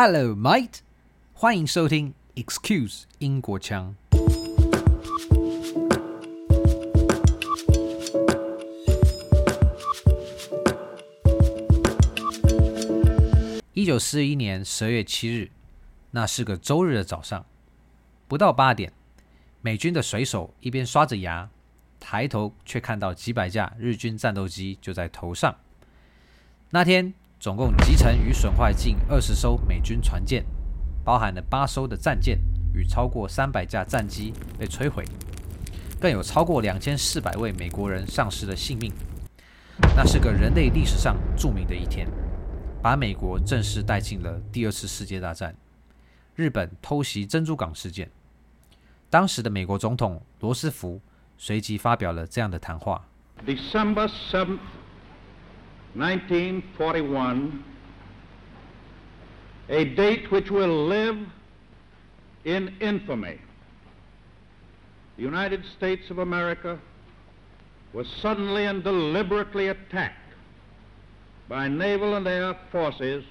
Hello, mate！欢迎收听 Excuse 英国腔。一九四一年十二月七日，那是个周日的早上，不到八点，美军的水手一边刷着牙，抬头却看到几百架日军战斗机就在头上。那天。总共击沉与损坏近二十艘美军船舰，包含了八艘的战舰与超过三百架战机被摧毁，更有超过两千四百位美国人丧失了性命。那是个人类历史上著名的一天，把美国正式带进了第二次世界大战。日本偷袭珍珠港事件，当时的美国总统罗斯福随即发表了这样的谈话。December 7th 1941, a date which will live in infamy. The United States of America was suddenly and deliberately attacked by naval and air forces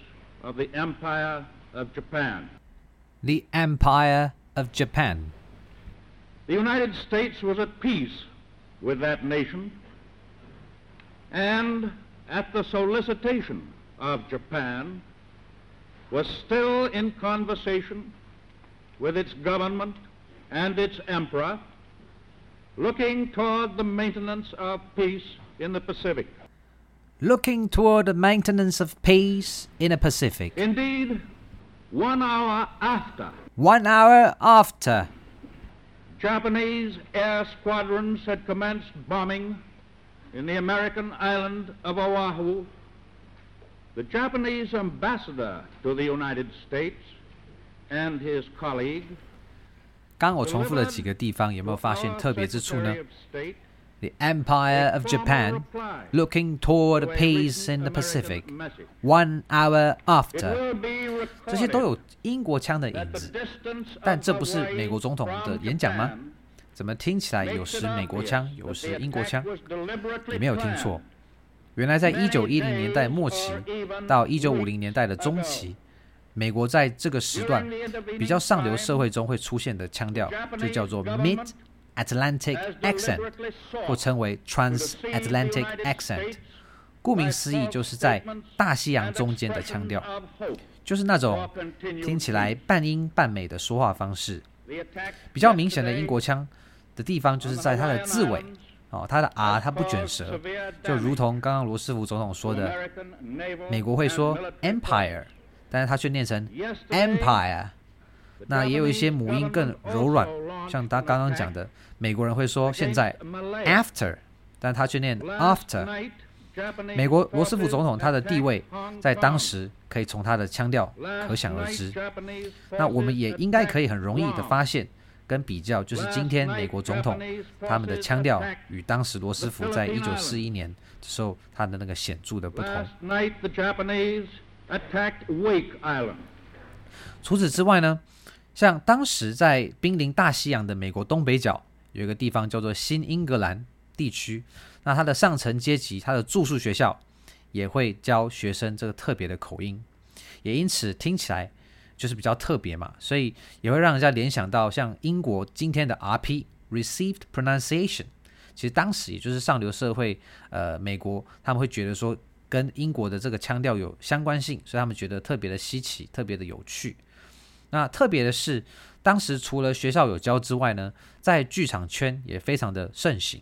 of the Empire of Japan. The Empire of Japan. The United States was at peace with that nation and at the solicitation of Japan, was still in conversation with its government and its emperor, looking toward the maintenance of peace in the Pacific. Looking toward the maintenance of peace in the Pacific. Indeed, one hour after. One hour after. Japanese air squadrons had commenced bombing in the American island of Oahu, the Japanese ambassador to the United States and his colleague. 刚我重复了几个地方，有没有发现特别之处呢？The Empire of Japan looking toward peace in the Pacific. One hour after. 这些都有英国腔的影子，但这不是美国总统的演讲吗？ 怎么听起来有时美国腔，有时英国腔？你没有听错，原来在一九一零年代末期到一九五零年代的中期，美国在这个时段比较上流社会中会出现的腔调，就叫做 Mid Atlantic Accent，或称为 Transatlantic Accent。顾名思义，就是在大西洋中间的腔调，就是那种听起来半英半美的说话方式。比较明显的英国腔。的地方就是在它的字尾，哦，它的 R 它不卷舌，就如同刚刚罗斯福总统说的，美国会说 Empire，但是它却念成 Empire。那也有一些母音更柔软，像他刚刚讲的，美国人会说现在 After，但他却念 After。美国罗斯福总统他的地位在当时可以从他的腔调可想而知。那我们也应该可以很容易的发现。跟比较，就是今天美国总统他们的腔调与当时罗斯福在一九四一年的时候他的那个显著的不同。除此之外呢，像当时在濒临大西洋的美国东北角有一个地方叫做新英格兰地区，那它的上层阶级，它的住宿学校也会教学生这个特别的口音，也因此听起来。就是比较特别嘛，所以也会让人家联想到像英国今天的 RP Received Pronunciation，其实当时也就是上流社会，呃，美国他们会觉得说跟英国的这个腔调有相关性，所以他们觉得特别的稀奇，特别的有趣。那特别的是，当时除了学校有教之外呢，在剧场圈也非常的盛行，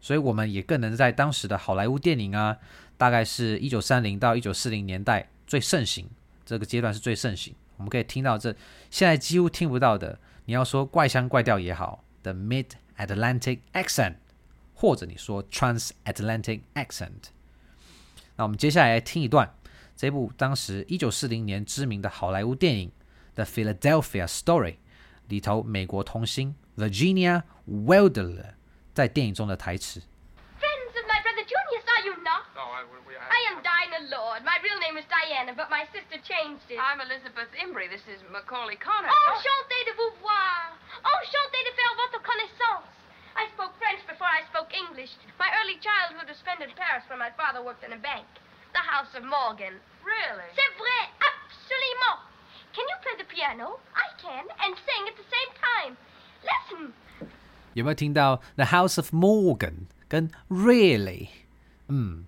所以我们也更能在当时的好莱坞电影啊，大概是一九三零到一九四零年代最盛行，这个阶段是最盛行。我们可以听到这现在几乎听不到的，你要说怪腔怪调也好的 Mid-Atlantic accent，或者你说 Transatlantic accent。那我们接下来来听一段这部当时一九四零年知名的好莱坞电影《The Philadelphia Story》里头美国童星 Virginia Wilder 在电影中的台词。 But my sister changed it. I'm Elizabeth Imbrie. This is Macaulay Connor. Oh, chantez de vouvoir. Oh, chantez de faire votre connaissance. I spoke French before I spoke English. My early childhood was spent in Paris where my father worked in a bank. The House of Morgan. Really? C'est vrai, absolument. piano. I can and sing at the same time. Listen. 有没有听到 The House of Morgan 跟 Really？嗯，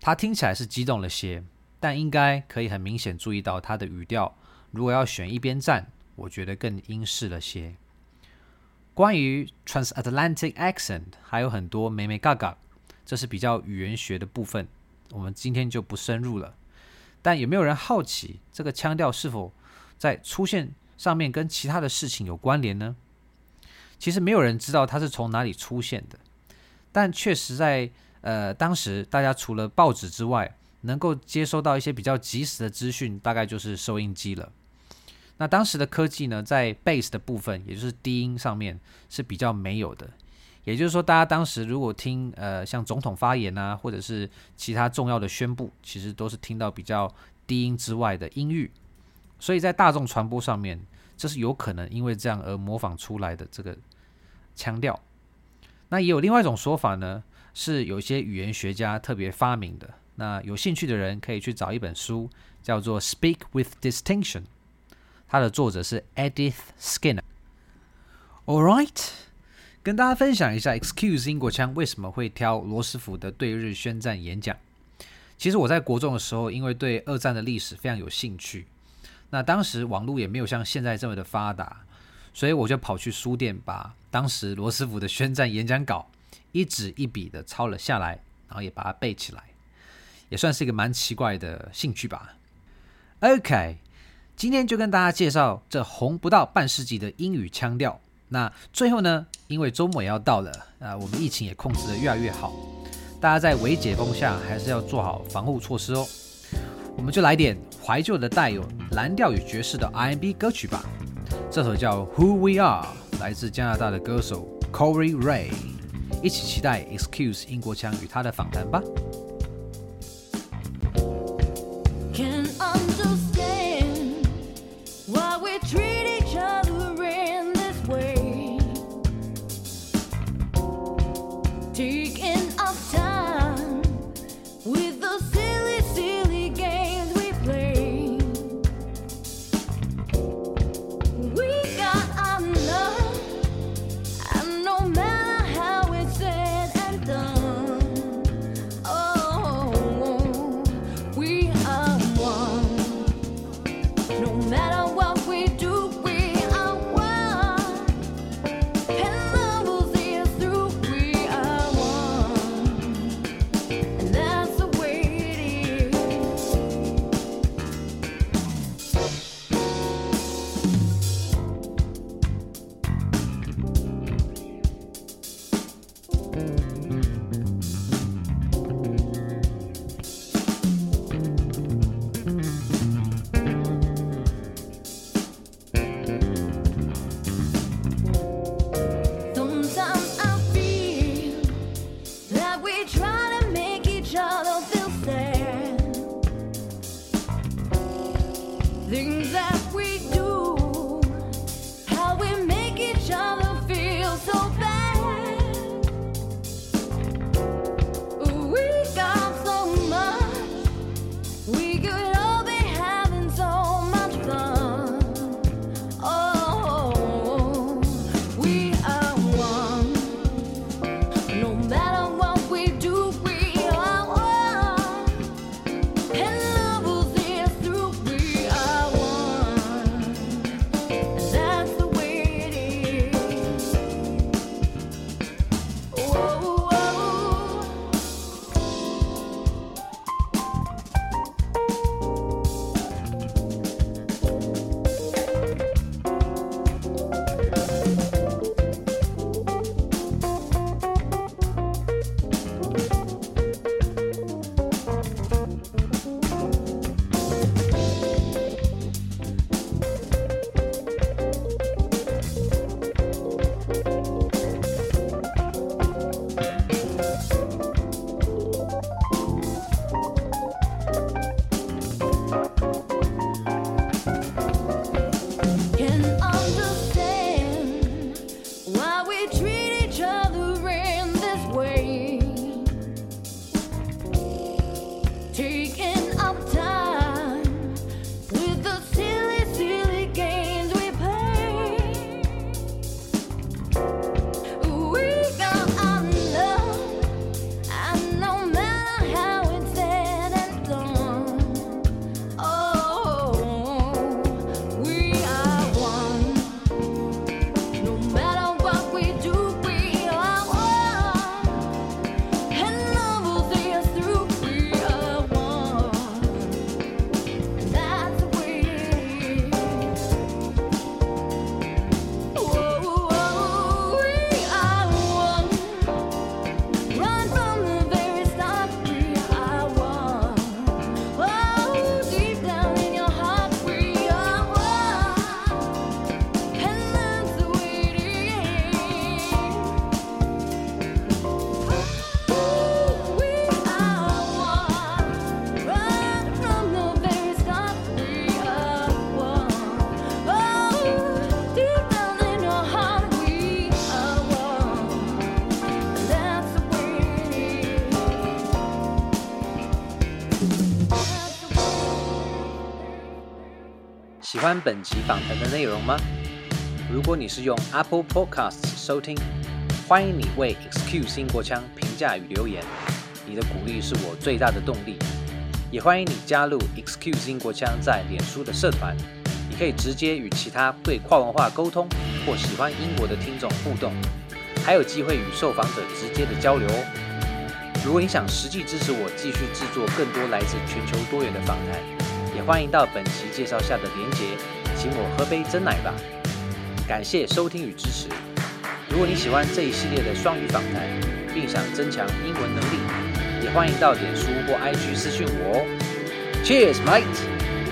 它听起来是激动了些， 但应该可以很明显注意到它的语调。如果要选一边站，我觉得更英式了些。关于 Transatlantic accent 还有很多美美嘎嘎，这是比较语言学的部分，我们今天就不深入了。但有没有人好奇这个腔调是否在出现上面跟其他的事情有关联呢？其实没有人知道它是从哪里出现的，但确实在呃当时，大家除了报纸之外，能够接收到一些比较及时的资讯，大概就是收音机了。那当时的科技呢，在 bass 的部分，也就是低音上面是比较没有的。也就是说，大家当时如果听呃像总统发言啊，或者是其他重要的宣布，其实都是听到比较低音之外的音域。所以在大众传播上面，这是有可能因为这样而模仿出来的这个腔调。那也有另外一种说法呢，是有一些语言学家特别发明的。那有兴趣的人可以去找一本书，叫做《Speak with Distinction》。它的作者是 Edith Skinner。All right，跟大家分享一下，Excuse 英国腔为什么会挑罗斯福的对日宣战演讲。其实我在国中的时候，因为对二战的历史非常有兴趣，那当时网络也没有像现在这么的发达，所以我就跑去书店把当时罗斯福的宣战演讲稿一纸一笔的抄了下来，然后也把它背起来，也算是一个蛮奇怪的兴趣吧。OK。今天就跟大家介绍这红不到半世纪的英语腔调。那最后呢，因为周末也要到了，啊，我们疫情也控制得越来越好，大家在微解封下还是要做好防护措施哦。我们就来点怀旧的带有蓝调与爵士的 R&B 歌曲吧。这首叫《Who We Are》，来自加拿大的歌手 Corey Ray。一起期待 Excuse 英国腔与他的访谈吧。欢本集访谈的内容吗？如果你是用 Apple Podcasts 收听，欢迎你为 Excuse 英国腔评价与留言，你的鼓励是我最大的动力。也欢迎你加入 Excuse 英国腔在脸书的社团，你可以直接与其他对跨文化沟通或喜欢英国的听众互动，还有机会与受访者直接的交流哦。如果你想实际支持我继续制作更多来自全球多元的访谈，也欢迎到本期介绍下的连结，请我喝杯真奶吧。感谢收听与支持。如果你喜欢这一系列的双语访谈，并想增强英文能力，也欢迎到脸书或 IG 私讯我哦。Cheers, mate!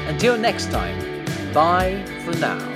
Until next time, bye for now.